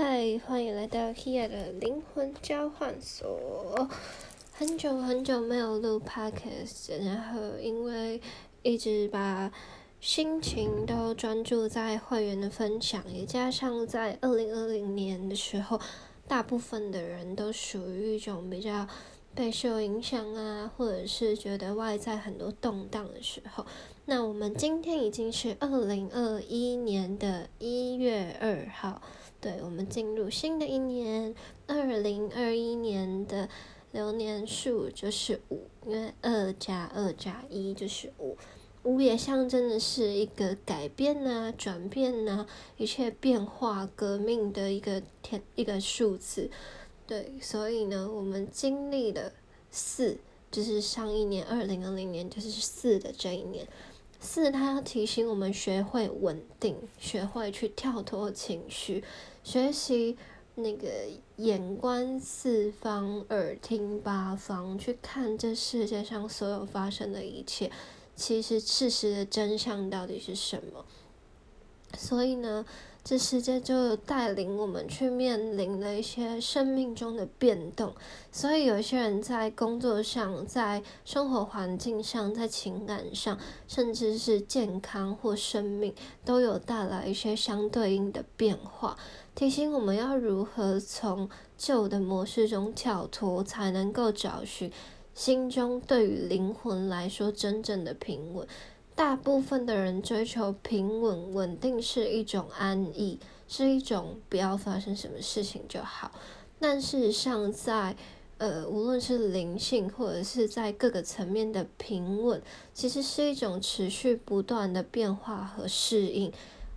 嗨，欢迎来到 Here 的灵魂交换所。很久很久没有录 Podcast，然后因为一直把心情都专注在会员的分享，也加上在二零二零年的时候，大部分的人都属于一种比较被受影响啊，或者是觉得外在很多动荡的时候。那我们今天已经是二零二一年的一月二号。对我们进入新的一年，二零二一年的流年数就是五，因为二加二加一就是五，五也象征的是一个改变呐、转变呐、一切变化、革命的一个天一个数字。对，所以呢，我们经历了四，就是上一年二零二零年就是四的这一年。四，它要提醒我们学会稳定，学会去跳脱情绪，学习那个眼观四方，耳听八方，去看这世界上所有发生的一切，其实事实的真相到底是什么。所以呢。这世界就带领我们去面临了一些生命中的变动，所以有些人在工作上、在生活环境上、在情感上，甚至是健康或生命，都有带来一些相对应的变化，提醒我们要如何从旧的模式中跳脱，才能够找寻心中对于灵魂来说真正的平稳。大部分的人追求平稳、稳定是一种安逸，是一种不要发生什么事情就好。但事实上，在呃，无论是灵性或者是在各个层面的平稳，其实是一种持续不断的变化和适应。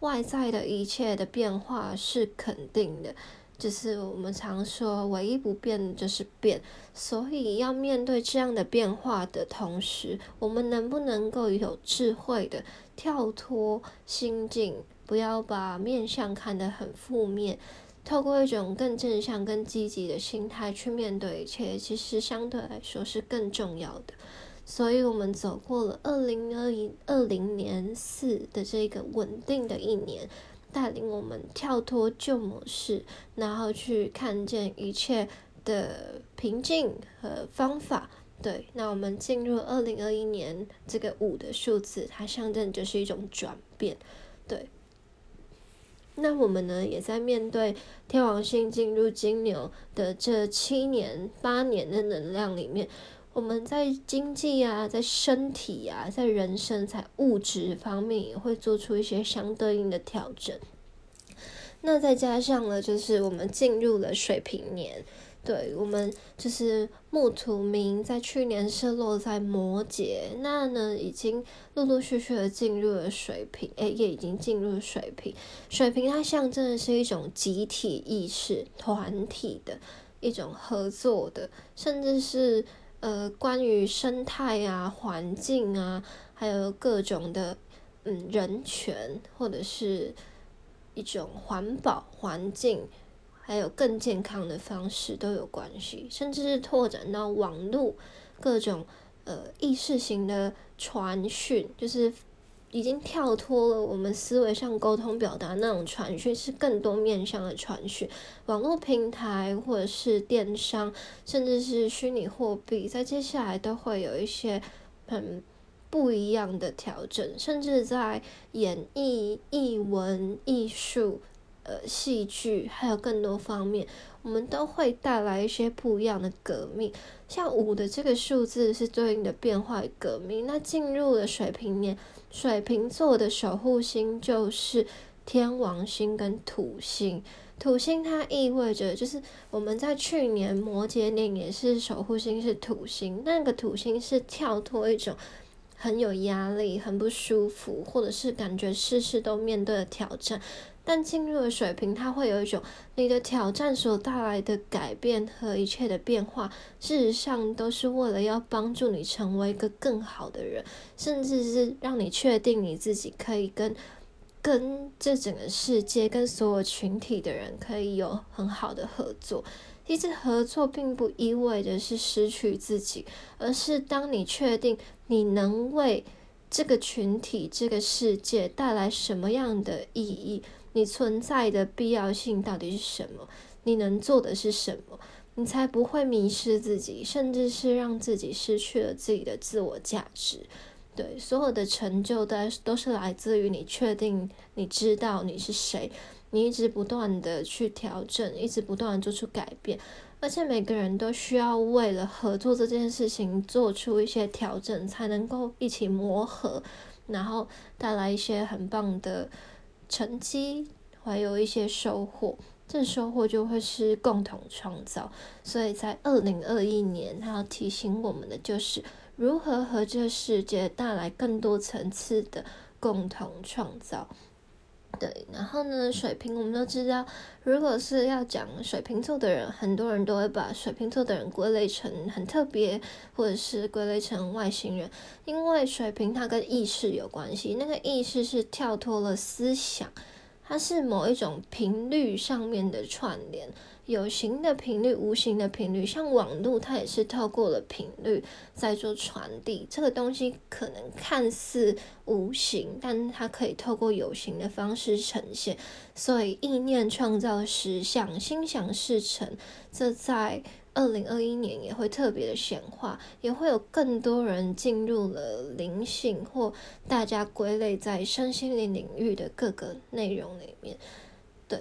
外在的一切的变化是肯定的。就是我们常说，唯一不变的就是变，所以要面对这样的变化的同时，我们能不能够有智慧的跳脱心境，不要把面相看得很负面，透过一种更正向、更积极的心态去面对一切，其实相对来说是更重要的。所以，我们走过了二零二一二零年四的这个稳定的一年。带领我们跳脱旧模式，然后去看见一切的平静和方法。对，那我们进入二零二一年，这个五的数字，它象征就是一种转变。对，那我们呢，也在面对天王星进入金牛的这七年、八年的能量里面。我们在经济啊，在身体啊，在人生在物质方面也会做出一些相对应的调整。那再加上了，就是我们进入了水平年，对我们就是木土冥在去年是落在摩羯，那呢已经陆陆续续的进入了水平，诶，也已经进入水平。水平它象征的是一种集体意识、团体的一种合作的，甚至是。呃，关于生态啊、环境啊，还有各种的嗯人权，或者是一种环保环境，还有更健康的方式都有关系，甚至是拓展到网络各种呃意识型的传讯，就是。已经跳脱了我们思维上沟通表达那种传讯，是更多面向的传讯。网络平台或者是电商，甚至是虚拟货币，在接下来都会有一些很不一样的调整，甚至在演艺、艺文、艺术、呃戏剧，还有更多方面，我们都会带来一些不一样的革命。像五的这个数字是对应的变化与革命，那进入了水平年。水瓶座的守护星就是天王星跟土星，土星它意味着就是我们在去年摩羯年也是守护星是土星，那个土星是跳脱一种很有压力、很不舒服，或者是感觉事事都面对的挑战。但进入了水瓶，它会有一种你的挑战所带来的改变和一切的变化，事实上都是为了要帮助你成为一个更好的人，甚至是让你确定你自己可以跟跟这整个世界、跟所有群体的人可以有很好的合作。其实合作并不意味着是失去自己，而是当你确定你能为这个群体、这个世界带来什么样的意义。你存在的必要性到底是什么？你能做的是什么？你才不会迷失自己，甚至是让自己失去了自己的自我价值。对，所有的成就都都是来自于你确定你知道你是谁，你一直不断的去调整，一直不断的做出改变。而且每个人都需要为了合作这件事情做出一些调整，才能够一起磨合，然后带来一些很棒的成绩，还有一些收获。这收获就会是共同创造。所以在二零二一年，他要提醒我们的就是如何和这世界带来更多层次的共同创造。对，然后呢，水瓶我们都知道，如果是要讲水瓶座的人，很多人都会把水瓶座的人归类成很特别，或者是归类成外星人，因为水瓶它跟意识有关系，那个意识是跳脱了思想，它是某一种频率上面的串联。有形的频率，无形的频率，像网络，它也是透过了频率在做传递。这个东西可能看似无形，但它可以透过有形的方式呈现。所以意念创造实相，心想事成。这在二零二一年也会特别的显化，也会有更多人进入了灵性或大家归类在身心灵领域的各个内容里面。对。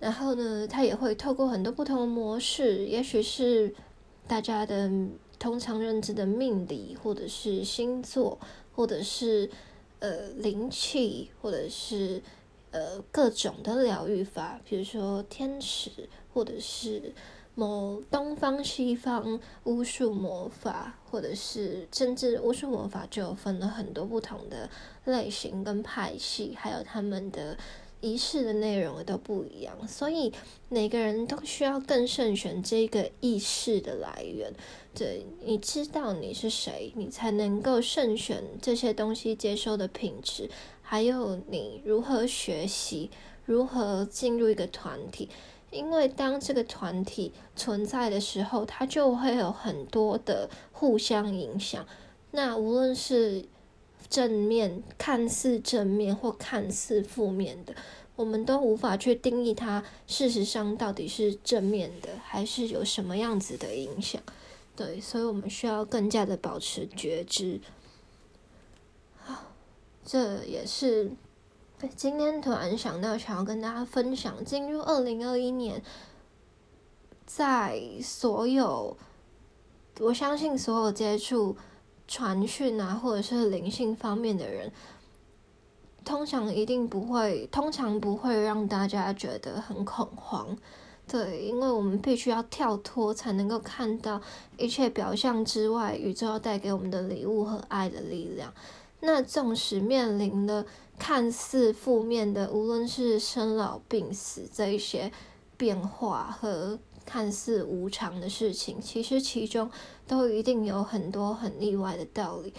然后呢，它也会透过很多不同的模式，也许是大家的通常认知的命理，或者是星座，或者是呃灵气，或者是呃各种的疗愈法，比如说天使，或者是某东方西方巫术魔法，或者是甚至巫术魔法就分了很多不同的类型跟派系，还有他们的。仪式的内容都不一样，所以每个人都需要更慎选这个意识的来源。对，你知道你是谁，你才能够慎选这些东西接收的品质，还有你如何学习，如何进入一个团体。因为当这个团体存在的时候，它就会有很多的互相影响。那无论是正面看似正面或看似负面的，我们都无法去定义它。事实上，到底是正面的，还是有什么样子的影响？对，所以我们需要更加的保持觉知。好，这也是今天突然想到，想要跟大家分享。进入二零二一年，在所有，我相信所有接触。传讯啊，或者是灵性方面的人，通常一定不会，通常不会让大家觉得很恐慌，对，因为我们必须要跳脱，才能够看到一切表象之外，宇宙要带给我们的礼物和爱的力量。那纵使面临了看似负面的，无论是生老病死这一些变化和。看似无常的事情，其实其中都一定有很多很例外的道理。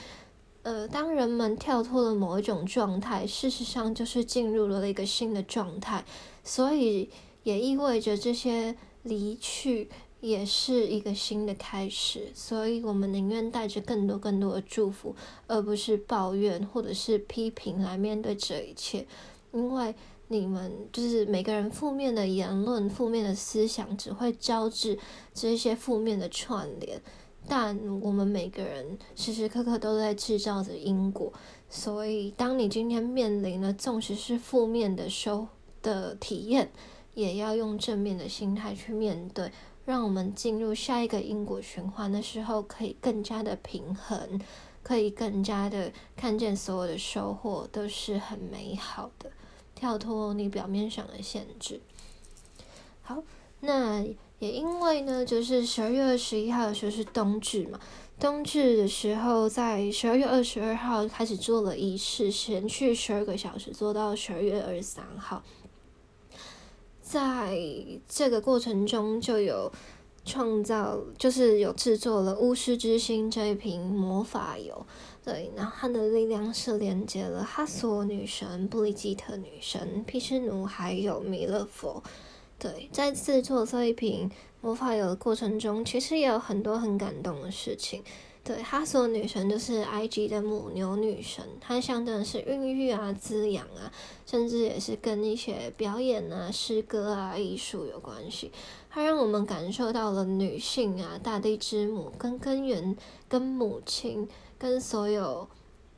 呃，当人们跳脱了某一种状态，事实上就是进入了一个新的状态，所以也意味着这些离去也是一个新的开始。所以我们宁愿带着更多更多的祝福，而不是抱怨或者是批评来面对这一切，因为。你们就是每个人负面的言论、负面的思想，只会招致这些负面的串联。但我们每个人时时刻刻都在制造着因果，所以当你今天面临了纵使是负面的收的体验，也要用正面的心态去面对，让我们进入下一个因果循环的时候，可以更加的平衡，可以更加的看见所有的收获都是很美好的。跳脱你表面上的限制。好，那也因为呢，就是十二月二十一号的时候是冬至嘛，冬至的时候在十二月二十二号开始做了仪式，连续十二个小时做到十二月二十三号。在这个过程中，就有创造，就是有制作了巫师之心这一瓶魔法油。对，然后它的力量是连接了哈索女神、布里吉特女神、毗湿奴还有弥勒佛。对，在制作这一瓶魔法油的过程中，其实也有很多很感动的事情。对，哈索女神就是埃及的母牛女神，它象征的是孕育啊、滋养啊，甚至也是跟一些表演啊、诗歌啊、艺术有关系。它让我们感受到了女性啊、大地之母跟根源、跟母亲、跟所有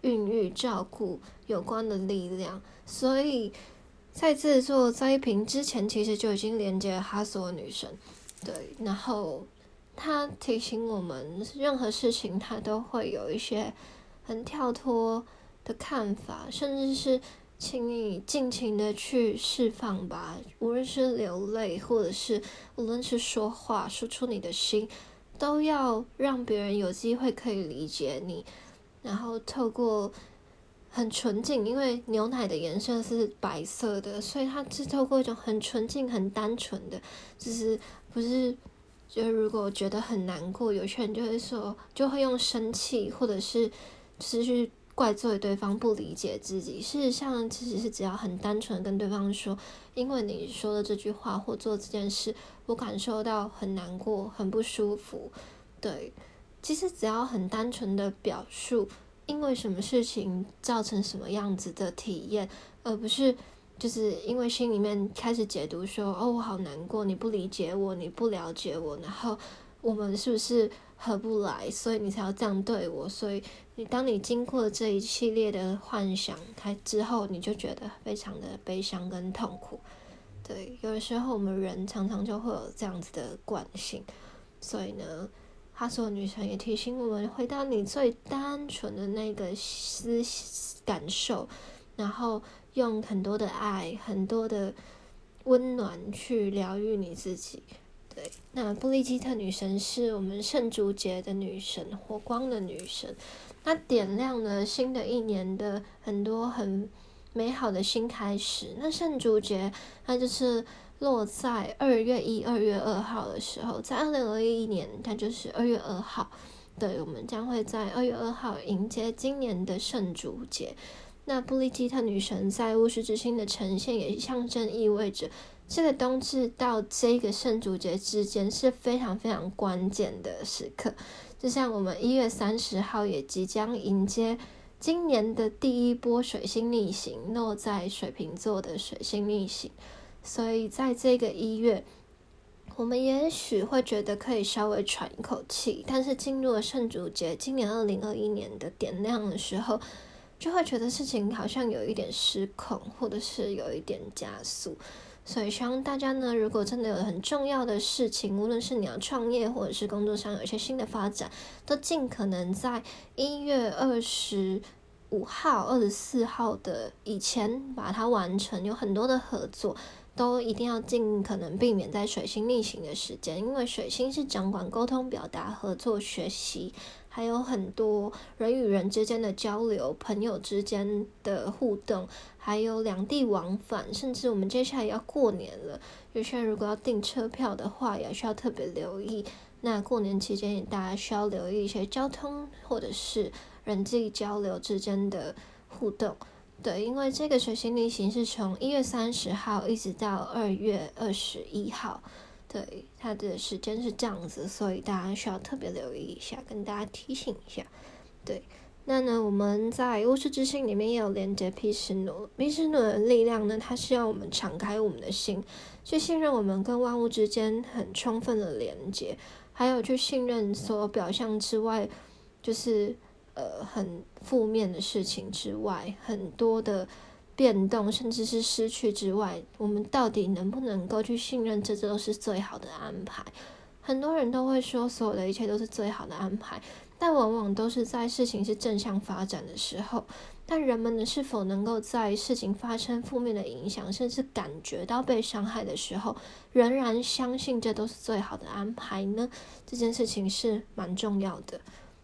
孕育照顾有关的力量。所以在制作栽瓶之前，其实就已经连接了哈索女神。对，然后。他提醒我们，任何事情他都会有一些很跳脱的看法，甚至是请你尽情的去释放吧，无论是流泪，或者是无论是说话，说出你的心，都要让别人有机会可以理解你。然后透过很纯净，因为牛奶的颜色是白色的，所以它是透过一种很纯净、很单纯的，就是不是。就是如果觉得很难过，有些人就会说，就会用生气，或者是是去怪罪对方不理解自己。事实上，其实是只要很单纯跟对方说，因为你说的这句话或做这件事，我感受到很难过、很不舒服。对，其实只要很单纯的表述，因为什么事情造成什么样子的体验，而不是。就是因为心里面开始解读说，哦，我好难过，你不理解我，你不了解我，然后我们是不是合不来，所以你才要这样对我。所以你当你经过这一系列的幻想开之后，你就觉得非常的悲伤跟痛苦。对，有的时候我们人常常就会有这样子的惯性。所以呢，哈索女神也提醒我们，回到你最单纯的那个思感受，然后。用很多的爱，很多的温暖去疗愈你自己。对，那布利基特女神是我们圣烛节的女神，火光的女神，她点亮了新的一年的很多很美好的新开始。那圣烛节，它就是落在二月一、二月二号的时候，在二零二一年，它就是二月二号。对，我们将会在二月二号迎接今年的圣烛节。那布利基特女神在巫师之心的呈现，也象征意味着这个冬至到这个圣烛节之间是非常非常关键的时刻。就像我们一月三十号也即将迎接今年的第一波水星逆行，落在水瓶座的水星逆行，所以在这个一月，我们也许会觉得可以稍微喘一口气，但是进入了圣烛节，今年二零二一年的点亮的时候。就会觉得事情好像有一点失控，或者是有一点加速，所以希望大家呢，如果真的有很重要的事情，无论是你要创业，或者是工作上有一些新的发展，都尽可能在一月二十五号、二十四号的以前把它完成。有很多的合作，都一定要尽可能避免在水星逆行的时间，因为水星是掌管沟通、表达、合作、学习。还有很多人与人之间的交流，朋友之间的互动，还有两地往返，甚至我们接下来要过年了，有些人如果要订车票的话，也需要特别留意。那过年期间，大家需要留意一些交通或者是人际交流之间的互动。对，因为这个水星逆行是从一月三十号一直到二月二十一号。对，它的时间是这样子，所以大家需要特别留意一下，跟大家提醒一下。对，那呢，我们在巫师之心里面也有连接毗湿奴，毗湿奴的力量呢，它是要我们敞开我们的心，去信任我们跟万物之间很充分的连接，还有去信任所有表象之外，就是呃很负面的事情之外，很多的。变动，甚至是失去之外，我们到底能不能够去信任，这都是最好的安排？很多人都会说，所有的一切都是最好的安排，但往往都是在事情是正向发展的时候。但人们呢，是否能够在事情发生负面的影响，甚至感觉到被伤害的时候，仍然相信这都是最好的安排呢？这件事情是蛮重要的，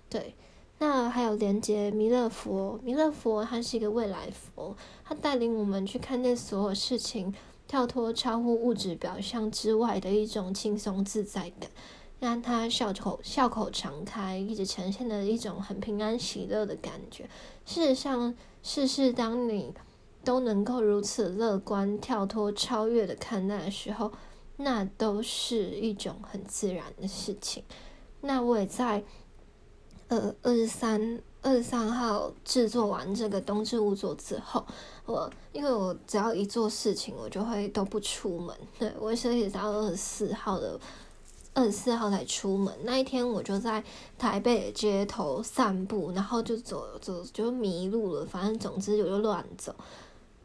对。那还有连接弥勒佛，弥勒佛他是一个未来佛，他带领我们去看见所有事情，跳脱超乎物质表象之外的一种轻松自在感，让他笑口笑口常开，一直呈现的一种很平安喜乐的感觉。事实上，事事当你都能够如此乐观、跳脱、超越的看待的时候，那都是一种很自然的事情。那我也在。呃二十三二十三号制作完这个冬至物作之后，我因为我只要一做事情，我就会都不出门。对我是一直到二十四号的二十四号才出门。那一天我就在台北街头散步，然后就走走就迷路了。反正总之我就乱走。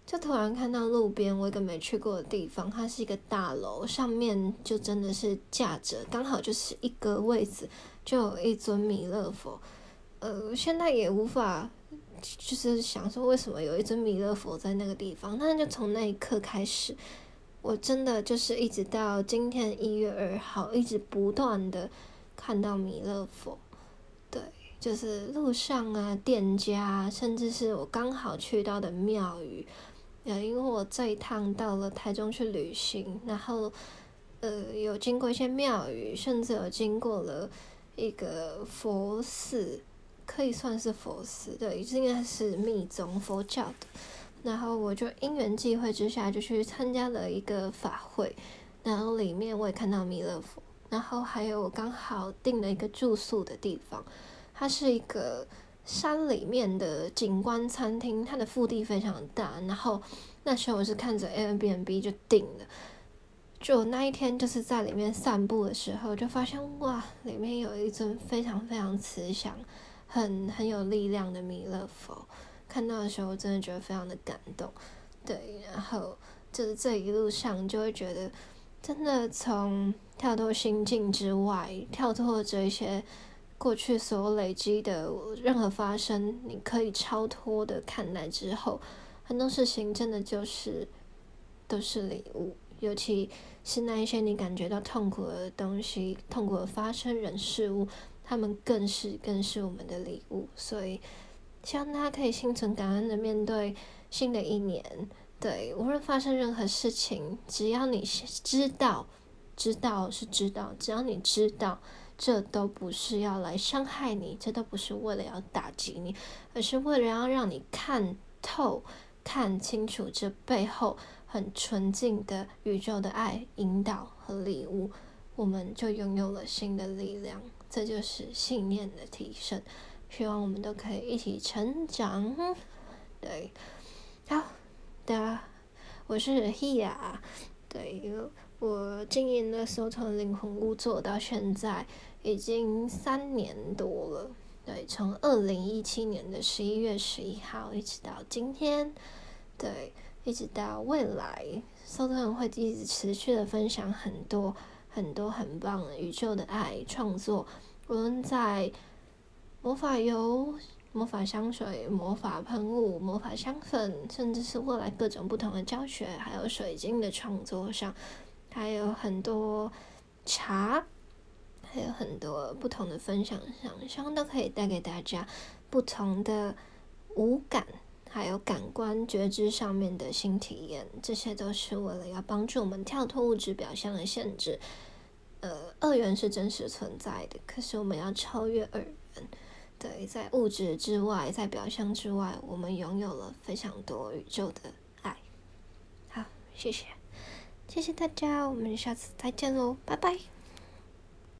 就突然看到路边我一个没去过的地方，它是一个大楼，上面就真的是架着，刚好就是一个位置，就有一尊弥勒佛。呃，现在也无法就是想说为什么有一尊弥勒佛在那个地方，但是就从那一刻开始，我真的就是一直到今天一月二号，一直不断的看到弥勒佛。对，就是路上啊，店家，甚至是我刚好去到的庙宇。呃，因为我这一趟到了台中去旅行，然后呃有经过一些庙宇，甚至有经过了一个佛寺，可以算是佛寺，对，应该是密宗佛教的。然后我就因缘际会之下，就去参加了一个法会，然后里面我也看到弥勒佛，然后还有我刚好订了一个住宿的地方，它是一个。山里面的景观餐厅，它的腹地非常大。然后那时候我是看着 Airbnb 就订了，就那一天就是在里面散步的时候，就发现哇，里面有一尊非常非常慈祥、很很有力量的弥勒佛。看到的时候，真的觉得非常的感动。对，然后就是这一路上就会觉得，真的从跳脱心境之外，跳脱这一些。过去所有累积的任何发生，你可以超脱的看待之后，很多事情真的就是都是礼物，尤其是那一些你感觉到痛苦的东西，痛苦的发生人事物，他们更是更是我们的礼物。所以希望大家可以心存感恩的面对新的一年。对，无论发生任何事情，只要你知道，知道是知道，只要你知道。这都不是要来伤害你，这都不是为了要打击你，而是为了要让你看透、看清楚这背后很纯净的宇宙的爱、引导和礼物，我们就拥有了新的力量。这就是信念的提升。希望我们都可以一起成长。对，好的，我是 Hea，对，我经营的收藏灵魂屋做到现在。已经三年多了，对，从二零一七年的十一月十一号一直到今天，对，一直到未来，搜特人会一直持续的分享很多很多很棒的宇宙的爱创作，无论在魔法油、魔法香水、魔法喷雾、魔法香粉，甚至是未来各种不同的教学，还有水晶的创作上，还有很多茶。还有很多不同的分享上，希望都可以带给大家不同的五感，还有感官觉知上面的新体验。这些都是为了要帮助我们跳脱物质表象的限制。呃，二元是真实存在的，可是我们要超越二元。对，在物质之外，在表象之外，我们拥有了非常多宇宙的爱。好，谢谢，谢谢大家，我们下次再见喽，拜拜。